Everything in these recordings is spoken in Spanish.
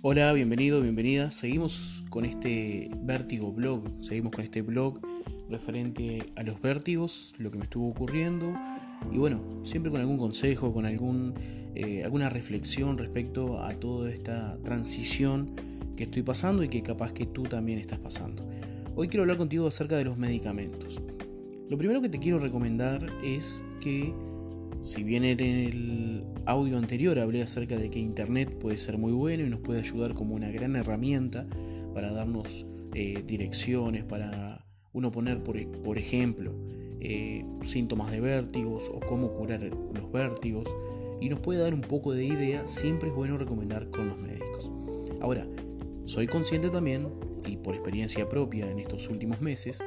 Hola, bienvenido, bienvenida. Seguimos con este vértigo blog, seguimos con este blog referente a los vértigos, lo que me estuvo ocurriendo y bueno, siempre con algún consejo, con algún, eh, alguna reflexión respecto a toda esta transición que estoy pasando y que capaz que tú también estás pasando. Hoy quiero hablar contigo acerca de los medicamentos. Lo primero que te quiero recomendar es que si bien en el audio anterior hablé acerca de que Internet puede ser muy bueno y nos puede ayudar como una gran herramienta para darnos eh, direcciones, para uno poner, por, por ejemplo, eh, síntomas de vértigos o cómo curar los vértigos y nos puede dar un poco de idea, siempre es bueno recomendar con los médicos. Ahora, soy consciente también, y por experiencia propia en estos últimos meses,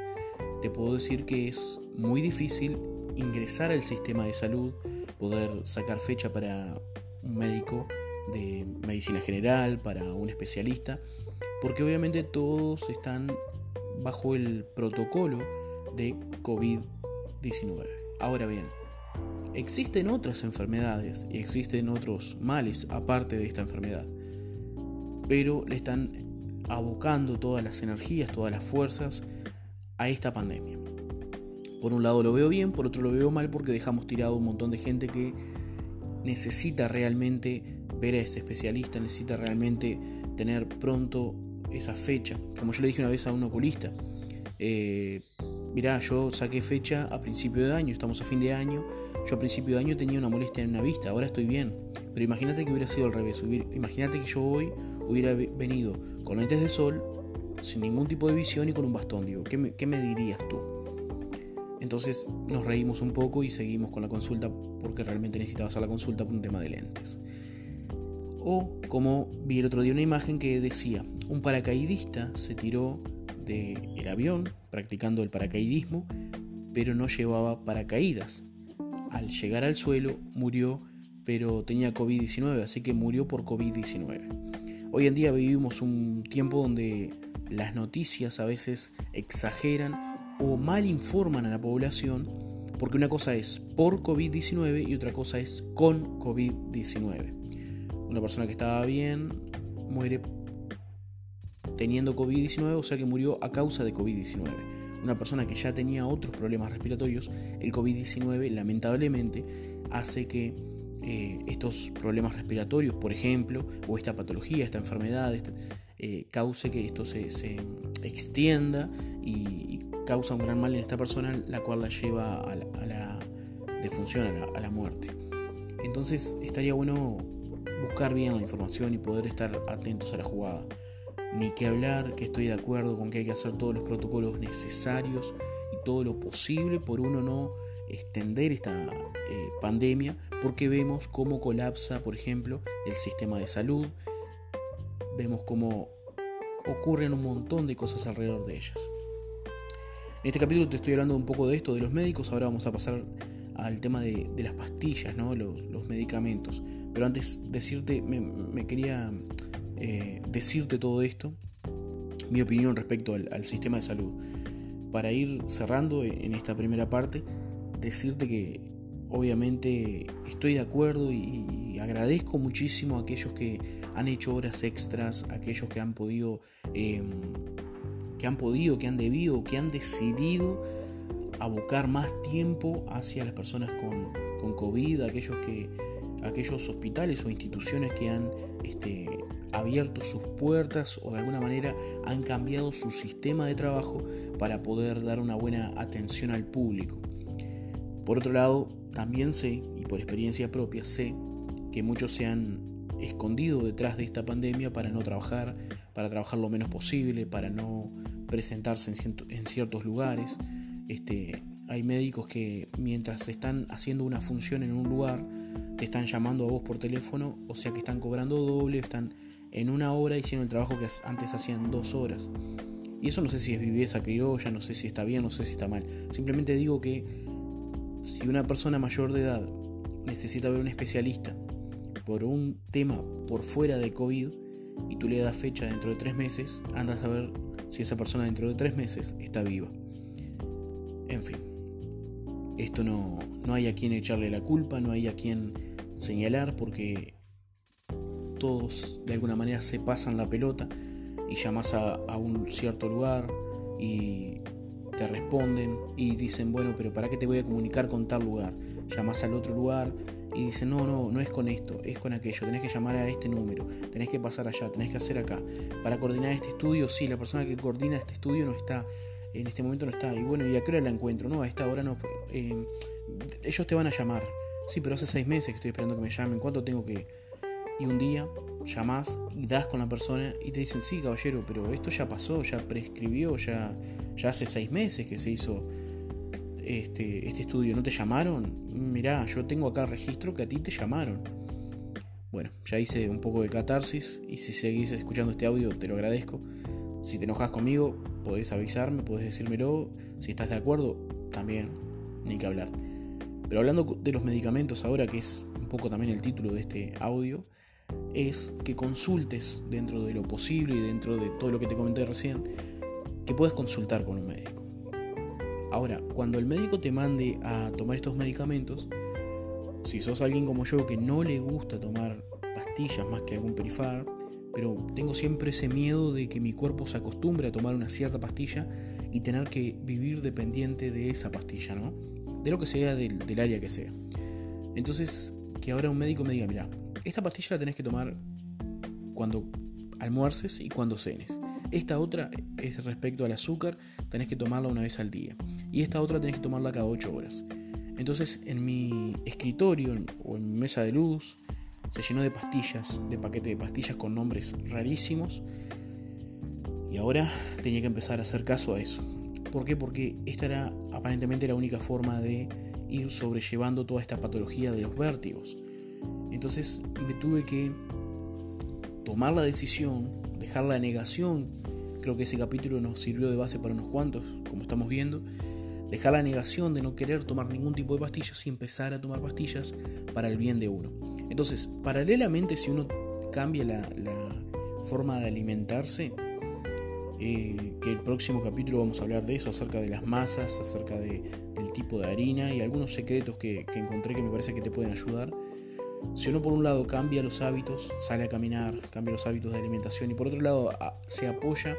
te puedo decir que es muy difícil ingresar al sistema de salud, poder sacar fecha para un médico de medicina general, para un especialista, porque obviamente todos están bajo el protocolo de COVID-19. Ahora bien, existen otras enfermedades y existen otros males aparte de esta enfermedad, pero le están abocando todas las energías, todas las fuerzas a esta pandemia. Por un lado lo veo bien, por otro lo veo mal porque dejamos tirado un montón de gente que necesita realmente ver a ese especialista, necesita realmente tener pronto esa fecha. Como yo le dije una vez a un oculista, eh, mirá, yo saqué fecha a principio de año, estamos a fin de año, yo a principio de año tenía una molestia en una vista, ahora estoy bien. Pero imagínate que hubiera sido al revés, imagínate que yo hoy hubiera venido con lentes de sol, sin ningún tipo de visión y con un bastón, digo, ¿qué qué me dirías tú? Entonces nos reímos un poco y seguimos con la consulta porque realmente necesitabas hacer la consulta por un tema de lentes. O como vi el otro día una imagen que decía, un paracaidista se tiró del avión practicando el paracaidismo, pero no llevaba paracaídas. Al llegar al suelo murió, pero tenía COVID-19, así que murió por COVID-19. Hoy en día vivimos un tiempo donde las noticias a veces exageran o mal informan a la población, porque una cosa es por COVID-19 y otra cosa es con COVID-19. Una persona que estaba bien muere teniendo COVID-19, o sea que murió a causa de COVID-19. Una persona que ya tenía otros problemas respiratorios, el COVID-19 lamentablemente hace que eh, estos problemas respiratorios, por ejemplo, o esta patología, esta enfermedad, eh, cause que esto se, extienda y, causa un gran mal en esta persona, la cual la lleva a la, defunción, a la, muerte. Entonces estaría bueno buscar bien la información y poder estar atentos a la jugada. Ni que hablar que estoy de acuerdo con que hay que hacer todos los protocolos necesarios y todo lo posible por uno no extender esta eh, pandemia porque vemos cómo colapsa, por ejemplo, el sistema de salud, vemos cómo ocurren un montón de cosas alrededor de ellas. En este capítulo te estoy hablando un poco de esto, de los médicos, ahora vamos a pasar al tema de, las pastillas, ¿no? los, medicamentos. Pero antes decirte, me, quería eh, decirte todo esto, mi opinión respecto al, sistema de salud. Para ir cerrando en esta primera parte, decirte que obviamente estoy de acuerdo y, agradezco muchísimo a aquellos que han hecho horas extras, aquellos que han podido em, que han podido, que han debido, que han decidido abocar más tiempo hacia las personas con, con COVID, aquellos, que, aquellos hospitales o instituciones que han este, abierto sus puertas o de alguna manera han cambiado su sistema de trabajo para poder dar una buena atención al público. Por otro lado, también sé, y por experiencia propia sé, que muchos se han escondido detrás de esta pandemia para no trabajar, para trabajar lo menos posible, para no presentarse en, ciertos lugares. Este, hay médicos que mientras están haciendo una función en un lugar, te están llamando a vos por teléfono, o sea que están cobrando doble, están en una hora haciendo el trabajo que antes hacían dos horas. Y eso no sé si es viveza criolla, no sé si está bien, no sé si está mal. Simplemente digo que si una persona mayor de edad necesita ver un especialista por un tema por fuera de COVID y tú le das fecha dentro de tres meses, anda a saber si esa persona dentro de tres meses está viva. En fin, esto no, no hay a quien echarle la culpa, no hay a quien señalar porque todos de alguna manera se pasan la pelota y llamas a, a un cierto lugar y te responden y dicen, bueno, pero ¿para qué te voy a comunicar con tal lugar? Llamas al otro lugar y dicen, no, no, no es con esto, es con aquello, tenés que llamar a este número, tenés que pasar allá, tenés que hacer acá. Para coordinar este estudio, sí, la persona que coordina este estudio no está, en este momento no está. Y bueno, ¿y a qué hora la encuentro? No, a esta hora no. Eh, ellos te van a llamar. Sí, pero hace seis meses que estoy esperando que me llamen. ¿Cuánto tengo que...? Y un día llamás y das con la persona y te dicen, sí, caballero, pero esto ya pasó, ya prescribió, ya, ya hace seis meses que se hizo este, este estudio. ¿No te llamaron? Mirá, yo tengo acá registro que a ti te llamaron. Bueno, ya hice un poco de catarsis y si seguís escuchando este audio te lo agradezco. Si te enojas conmigo, podés avisarme, podés decírmelo. Si estás de acuerdo, también, ni que hablar. Pero hablando de los medicamentos ahora, que es un poco también el título de este audio, es que consultes dentro de lo posible y dentro de todo lo que te comenté recién, que puedes consultar con un médico. Ahora, cuando el médico te mande a tomar estos medicamentos, si sos alguien como yo que no le gusta tomar pastillas más que algún perifar, pero tengo siempre ese miedo de que mi cuerpo se acostumbre a tomar una cierta pastilla y tener que vivir dependiente de esa pastilla, ¿no? De lo que sea, del, del área que sea. Entonces, que ahora un médico me diga, mira, esta pastilla la tenés que tomar cuando almuerces y cuando cenes. Esta otra es respecto al azúcar, tenés que tomarla una vez al día. Y esta otra tenés que tomarla cada 8 horas. Entonces en mi escritorio o en mi mesa de luz se llenó de pastillas, de paquete de pastillas con nombres rarísimos. Y ahora tenía que empezar a hacer caso a eso. ¿Por qué? Porque esta era aparentemente la única forma de ir sobrellevando toda esta patología de los vértigos. Entonces me tuve que tomar la decisión, dejar la negación. Creo que ese capítulo nos sirvió de base para unos cuantos, como estamos viendo. Dejar la negación de no querer tomar ningún tipo de pastillas y empezar a tomar pastillas para el bien de uno. Entonces, paralelamente, si uno cambia la, forma de alimentarse, eh, que el próximo capítulo vamos a hablar de eso, acerca de las masas, acerca del tipo de harina y algunos secretos que encontré que me parece que te pueden ayudar. Si uno por un lado cambia los hábitos, sale a caminar, cambia los hábitos de alimentación y por otro lado se apoya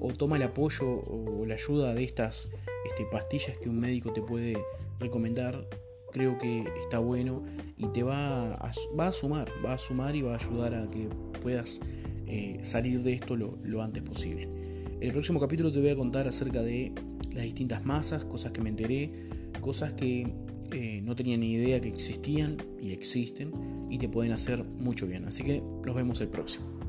o toma el apoyo o la ayuda de estas este, pastillas que un médico te puede recomendar, creo que está bueno y te va a, va a sumar, va a sumar y va a ayudar a que puedas eh, salir de esto lo, lo antes posible. En el próximo capítulo te voy a contar acerca de las distintas masas, cosas que me enteré, cosas que eh, no tenía ni idea que existían y existen y te pueden hacer mucho bien. Así que los vemos el próximo.